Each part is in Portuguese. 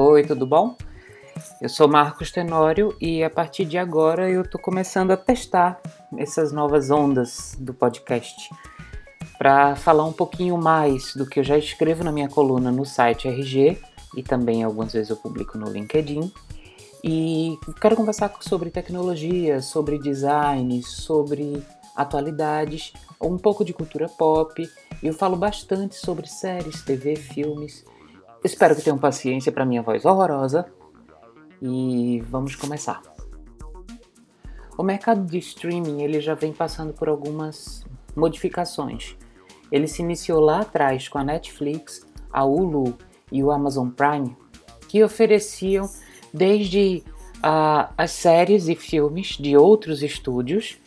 Oi, tudo bom? Eu sou Marcos Tenório e a partir de agora eu estou começando a testar essas novas ondas do podcast para falar um pouquinho mais do que eu já escrevo na minha coluna no site RG e também algumas vezes eu publico no LinkedIn. E quero conversar sobre tecnologia, sobre design, sobre atualidades, um pouco de cultura pop. Eu falo bastante sobre séries, TV, filmes. Espero que tenham paciência para minha voz horrorosa e vamos começar. O mercado de streaming ele já vem passando por algumas modificações. Ele se iniciou lá atrás com a Netflix, a Hulu e o Amazon Prime, que ofereciam desde uh, as séries e filmes de outros estúdios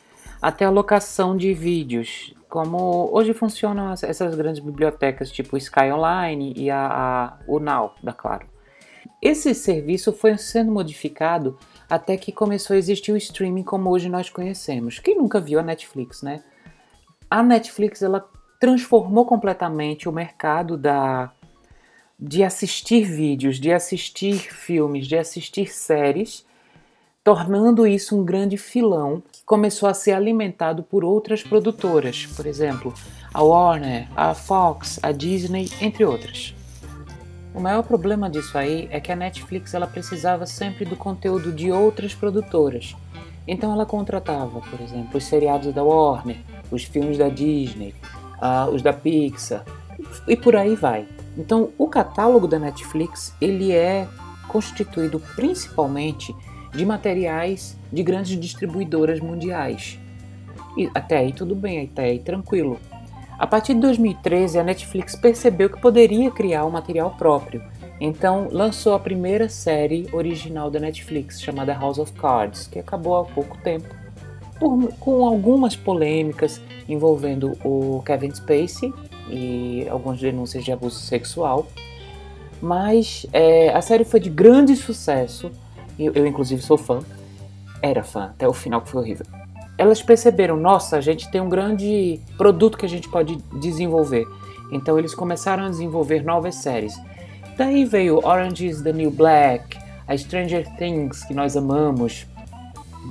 até a locação de vídeos, como hoje funcionam essas grandes bibliotecas tipo Sky Online e a, a, Now da Claro. Esse serviço foi sendo modificado até que começou a existir o streaming como hoje nós conhecemos. Quem nunca viu a Netflix, né? A Netflix ela transformou completamente o mercado da de assistir vídeos, de assistir filmes, de assistir séries, tornando isso um grande filão que começou a ser alimentado por outras produtoras, por exemplo, a Warner, a Fox, a Disney, entre outras. O maior problema disso aí é que a Netflix ela precisava sempre do conteúdo de outras produtoras. Então ela contratava, por exemplo, os seriados da Warner, os filmes da Disney, uh, os da Pixar e por aí vai. Então o catálogo da Netflix ele é constituído principalmente de materiais de grandes distribuidoras mundiais. E até aí tudo bem, até aí tranquilo. A partir de 2013, a Netflix percebeu que poderia criar um material próprio, então lançou a primeira série original da Netflix, chamada House of Cards, que acabou há pouco tempo, por, com algumas polêmicas envolvendo o Kevin Spacey e algumas denúncias de abuso sexual. Mas é, a série foi de grande sucesso, eu, eu inclusive sou fã, era fã até o final que foi horrível elas perceberam, nossa, a gente tem um grande produto que a gente pode desenvolver. Então eles começaram a desenvolver novas séries. Daí veio Orange is the New Black, a Stranger Things, que nós amamos,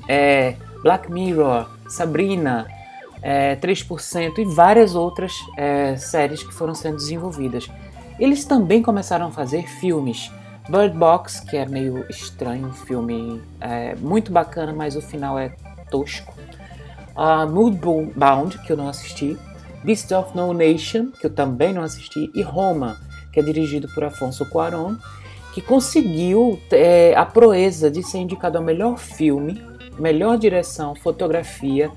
é, Black Mirror, Sabrina, é, 3% e várias outras é, séries que foram sendo desenvolvidas. Eles também começaram a fazer filmes. Bird Box, que é meio estranho, um filme é, muito bacana, mas o final é tosco uh, Moodbound, que eu não assisti, Beast of No Nation, que eu também não assisti, e Roma, que é dirigido por Afonso Cuarón, que conseguiu é, a proeza de ser indicado ao melhor filme, melhor direção, fotografia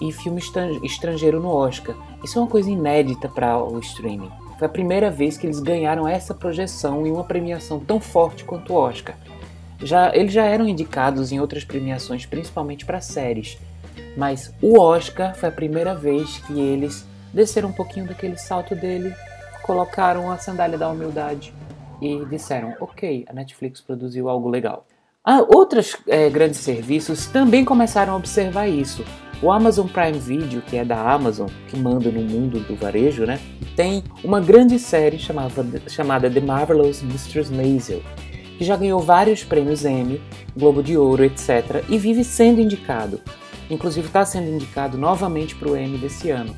e filme estrangeiro no Oscar. Isso é uma coisa inédita para o streaming. Foi a primeira vez que eles ganharam essa projeção e uma premiação tão forte quanto o Oscar. Já, eles já eram indicados em outras premiações, principalmente para séries, mas o Oscar foi a primeira vez que eles desceram um pouquinho daquele salto dele, colocaram a sandália da humildade e disseram: ok, a Netflix produziu algo legal. Ah, outros é, grandes serviços também começaram a observar isso. O Amazon Prime Video, que é da Amazon, que manda no mundo do varejo, né, tem uma grande série chamada, chamada The Marvelous Mistress Maisel, que já ganhou vários prêmios Emmy, Globo de Ouro, etc., e vive sendo indicado. Inclusive está sendo indicado novamente para o Emmy desse ano.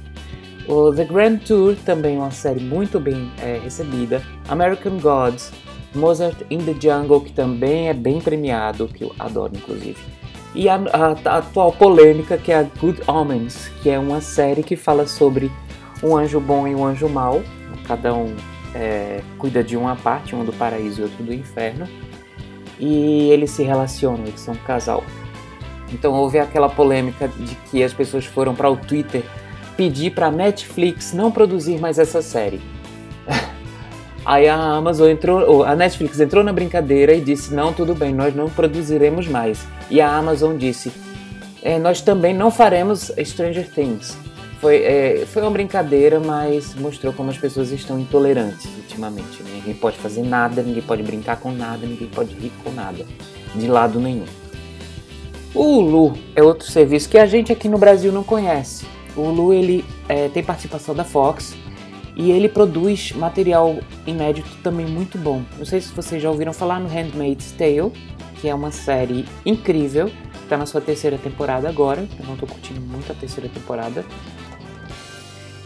O The Grand Tour também uma série muito bem é, recebida. American Gods, Mozart in the Jungle, que também é bem premiado, que eu adoro inclusive. E a, a, a atual polêmica que é a Good Omens, que é uma série que fala sobre um anjo bom e um anjo mau. Cada um é, cuida de uma parte, um do paraíso e outro do inferno. E eles se relacionam, eles são um casal. Então houve aquela polêmica de que as pessoas foram para o Twitter pedir para a Netflix não produzir mais essa série. Aí a Amazon entrou, a Netflix entrou na brincadeira e disse: não, tudo bem, nós não produziremos mais. E a Amazon disse: é, nós também não faremos Stranger Things. Foi, é, foi uma brincadeira, mas mostrou como as pessoas estão intolerantes ultimamente. Né? Ninguém pode fazer nada, ninguém pode brincar com nada, ninguém pode rir com nada, de lado nenhum. O Hulu é outro serviço que a gente aqui no Brasil não conhece. O Hulu ele é, tem participação da Fox E ele produz material inédito também muito bom. Não sei se vocês já ouviram falar no Handmaid's Tale, que é uma série incrível, está na sua terceira temporada agora. Eu não estou curtindo muito a terceira temporada.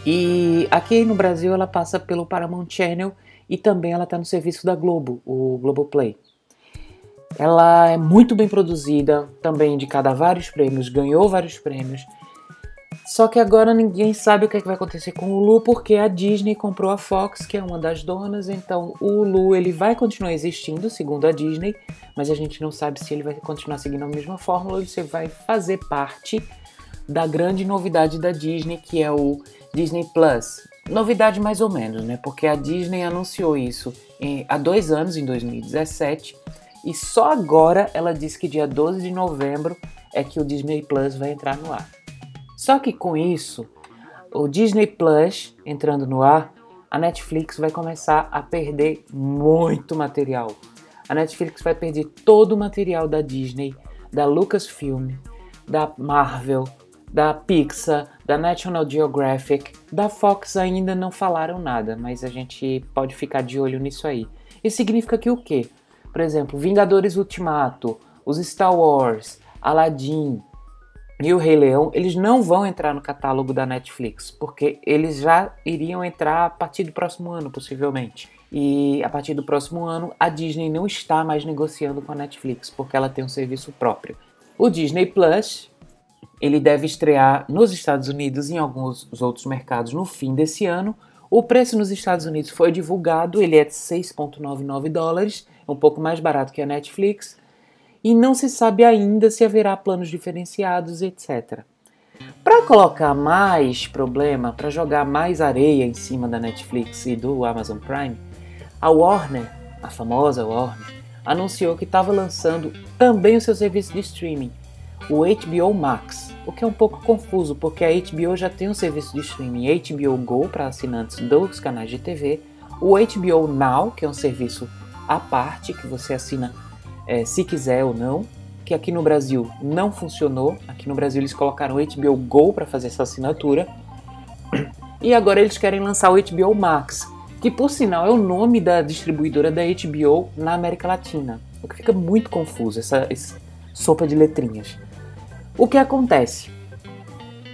E aqui no Brasil ela passa pelo Paramount Channel e também ela está no serviço da Globo, o Globoplay. Ela é muito bem produzida, também indicada a vários prêmios, ganhou vários prêmios. Só que agora ninguém sabe o que, é que vai acontecer com o Lu, porque a Disney comprou a Fox, que é uma das donas, então o Lu ele vai continuar existindo, segundo a Disney, mas a gente não sabe se ele vai continuar seguindo a mesma fórmula ou se vai fazer parte da grande novidade da Disney, que é o Disney Plus. Novidade mais ou menos, né? Porque a Disney anunciou isso em, há dois anos, em 2017, e só agora ela disse que dia 12 de novembro é que o Disney Plus vai entrar no ar. Só que com isso, o Disney Plus entrando no ar, a Netflix vai começar a perder muito material. A Netflix vai perder todo o material da Disney, da Lucasfilm, da Marvel, da Pixar, da National Geographic, da Fox ainda não falaram nada, mas a gente pode ficar de olho nisso aí. Isso significa que o quê? Por exemplo, Vingadores Ultimato, os Star Wars, Aladdin e o Rei Leão, eles não vão entrar no catálogo da Netflix, porque eles já iriam entrar a partir do próximo ano, possivelmente. E a partir do próximo ano, a Disney não está mais negociando com a Netflix, porque ela tem um serviço próprio. O Disney Plus, ele deve estrear nos Estados Unidos e em alguns outros mercados no fim desse ano. O preço nos Estados Unidos foi divulgado, ele é de 6,99 dólares, um pouco mais barato que a Netflix, e não se sabe ainda se haverá planos diferenciados, etc. Para colocar mais problema, para jogar mais areia em cima da Netflix e do Amazon Prime, a Warner, a famosa Warner, anunciou que estava lançando também o seu serviço de streaming, o HBO Max, o que é um pouco confuso porque a HBO já tem um serviço de streaming HBO Go para assinantes dos canais de TV, o HBO Now, que é um serviço à parte que você assina é, se quiser ou não, que aqui no Brasil não funcionou. Aqui no Brasil eles colocaram o HBO Go para fazer essa assinatura. E agora eles querem lançar o HBO Max, que por sinal é o nome da distribuidora da HBO na América Latina. O que fica muito confuso, essa, essa sopa de letrinhas. O que acontece?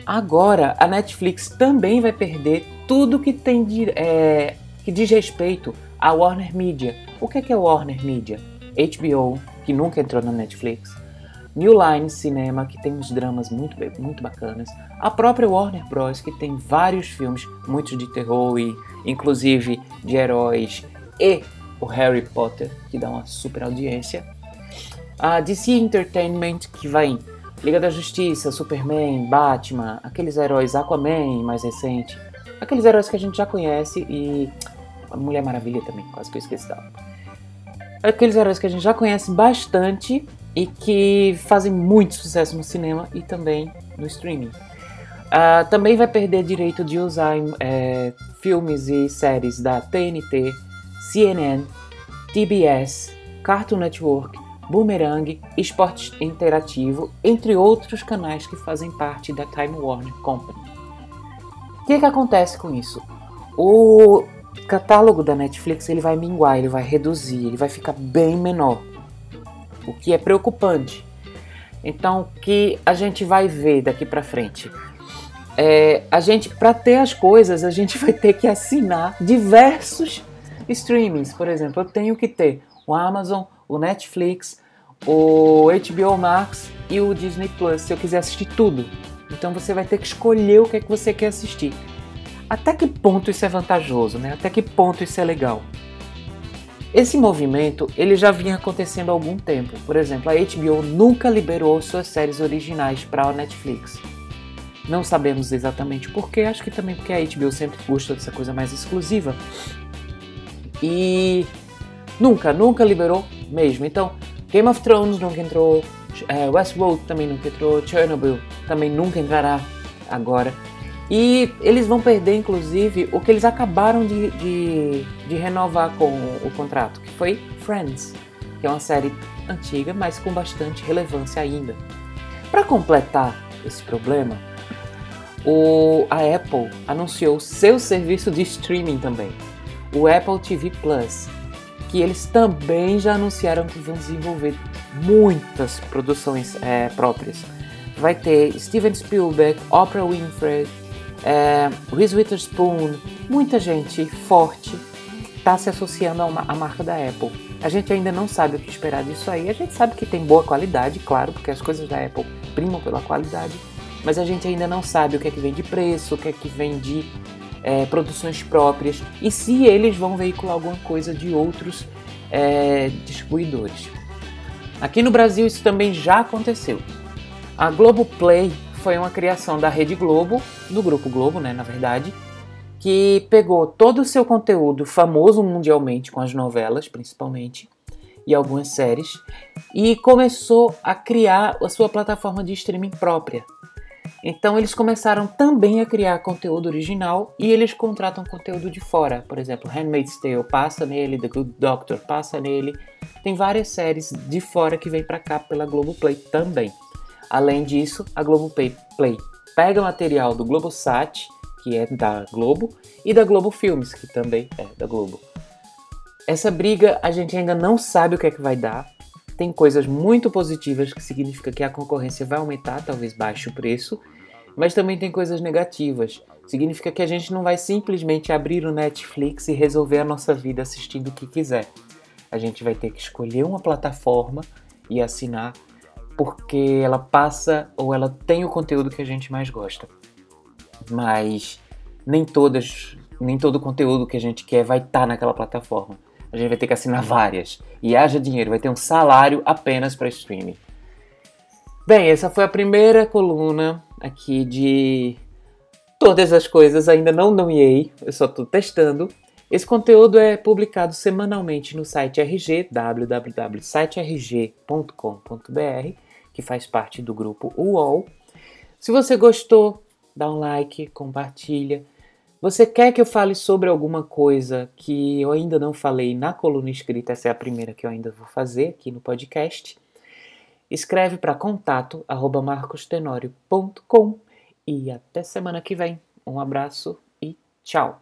Agora a Netflix também vai perder tudo que tem de, é, que diz respeito à Warner Media. O que é, que é Warner Media? HBO, que nunca entrou na Netflix. New Line Cinema, que tem uns dramas muito, muito bacanas. A própria Warner Bros., que tem vários filmes, muitos de terror e inclusive de heróis. E o Harry Potter, que dá uma super audiência. A DC Entertainment, que vai Liga da Justiça, Superman, Batman, aqueles heróis Aquaman mais recente, aqueles heróis que a gente já conhece e a Mulher Maravilha também, quase que eu esqueci dela. Aqueles heróis que a gente já conhece bastante e que fazem muito sucesso no cinema e também no streaming. Uh, também vai perder direito de usar é, filmes e séries da TNT, CNN, TBS, Cartoon Network, Boomerang, Esporte Interativo, entre outros canais que fazem parte da Time Warner Company. O que, que acontece com isso? O catálogo da Netflix ele vai minguar, ele vai reduzir, ele vai ficar bem menor, o que é preocupante. Então, o que a gente vai ver daqui para frente? É, a gente, para ter as coisas, a gente vai ter que assinar diversos streamings. Por exemplo, eu tenho que ter o Amazon, o Netflix, o HBO Max e o Disney Plus, se eu quiser assistir tudo. Então você vai ter que escolher o que é que você quer assistir. Até que ponto isso é vantajoso, né? Até que ponto isso é legal? Esse movimento ele já vinha acontecendo há algum tempo. Por exemplo, a HBO nunca liberou suas séries originais para a Netflix. Não sabemos exatamente porquê, acho que também porque a HBO sempre gosta dessa coisa mais exclusiva. E nunca, nunca liberou mesmo. Então, Game of Thrones nunca entrou, é, Westworld também nunca entrou, Chernobyl também nunca entrará agora. E eles vão perder, inclusive, o que eles acabaram de, de, de renovar com o contrato, que foi Friends, que é uma série antiga, mas com bastante relevância ainda. Para completar esse problema, o, a Apple anunciou seu serviço de streaming também, o Apple TV Plus, que eles também já anunciaram que vão desenvolver muitas produções é, próprias. Vai ter Steven Spielberg, Oprah Winfrey, é, Reese Witherspoon, muita gente forte está se associando à marca da Apple. A gente ainda não sabe o que esperar disso aí. A gente sabe que tem boa qualidade, claro, porque as coisas da Apple primam pela qualidade mas a gente ainda não sabe o que é que vem de preço, o que é que vem de é, produções próprias e se eles vão veicular alguma coisa de outros é, distribuidores. Aqui no Brasil isso também já aconteceu. A Globoplay foi uma criação da Rede Globo, do Grupo Globo, né, na verdade, que pegou todo o seu conteúdo famoso mundialmente, com as novelas principalmente, e algumas séries, e começou a criar a sua plataforma de streaming própria, então eles começaram também a criar conteúdo original e eles contratam conteúdo de fora. Por exemplo, Handmaid's Tale passa nele, The Good Doctor passa nele. Tem várias séries de fora que vem para cá pela Globoplay também. Além disso, a Globoplay Play pega material do Globosat, que é da Globo, e da Globo Filmes, que também é da Globo. Essa briga a gente ainda não sabe o que é que vai dar. Tem coisas muito positivas que significa que a concorrência vai aumentar, talvez baixe o preço, mas também tem coisas negativas. Significa que a gente não vai simplesmente abrir o Netflix e resolver a nossa vida assistindo o que quiser. A gente vai ter que escolher uma plataforma e assinar porque ela passa ou ela tem o conteúdo que a gente mais gosta. Mas nem todas, nem todo o conteúdo que a gente quer vai estar tá naquela plataforma. A gente vai ter que assinar várias. E haja dinheiro, vai ter um salário apenas para streaming. Bem, essa foi a primeira coluna aqui de todas as coisas. Ainda não nomeei, eu só estou testando. Esse conteúdo é publicado semanalmente no site RG, www.siterg.com.br, que faz parte do grupo UOL. Se você gostou, dá um like, compartilha. Você quer que eu fale sobre alguma coisa que eu ainda não falei na coluna escrita? Essa é a primeira que eu ainda vou fazer aqui no podcast Escreve para contato arroba marcostenório.com e até semana que vem. Um abraço e tchau!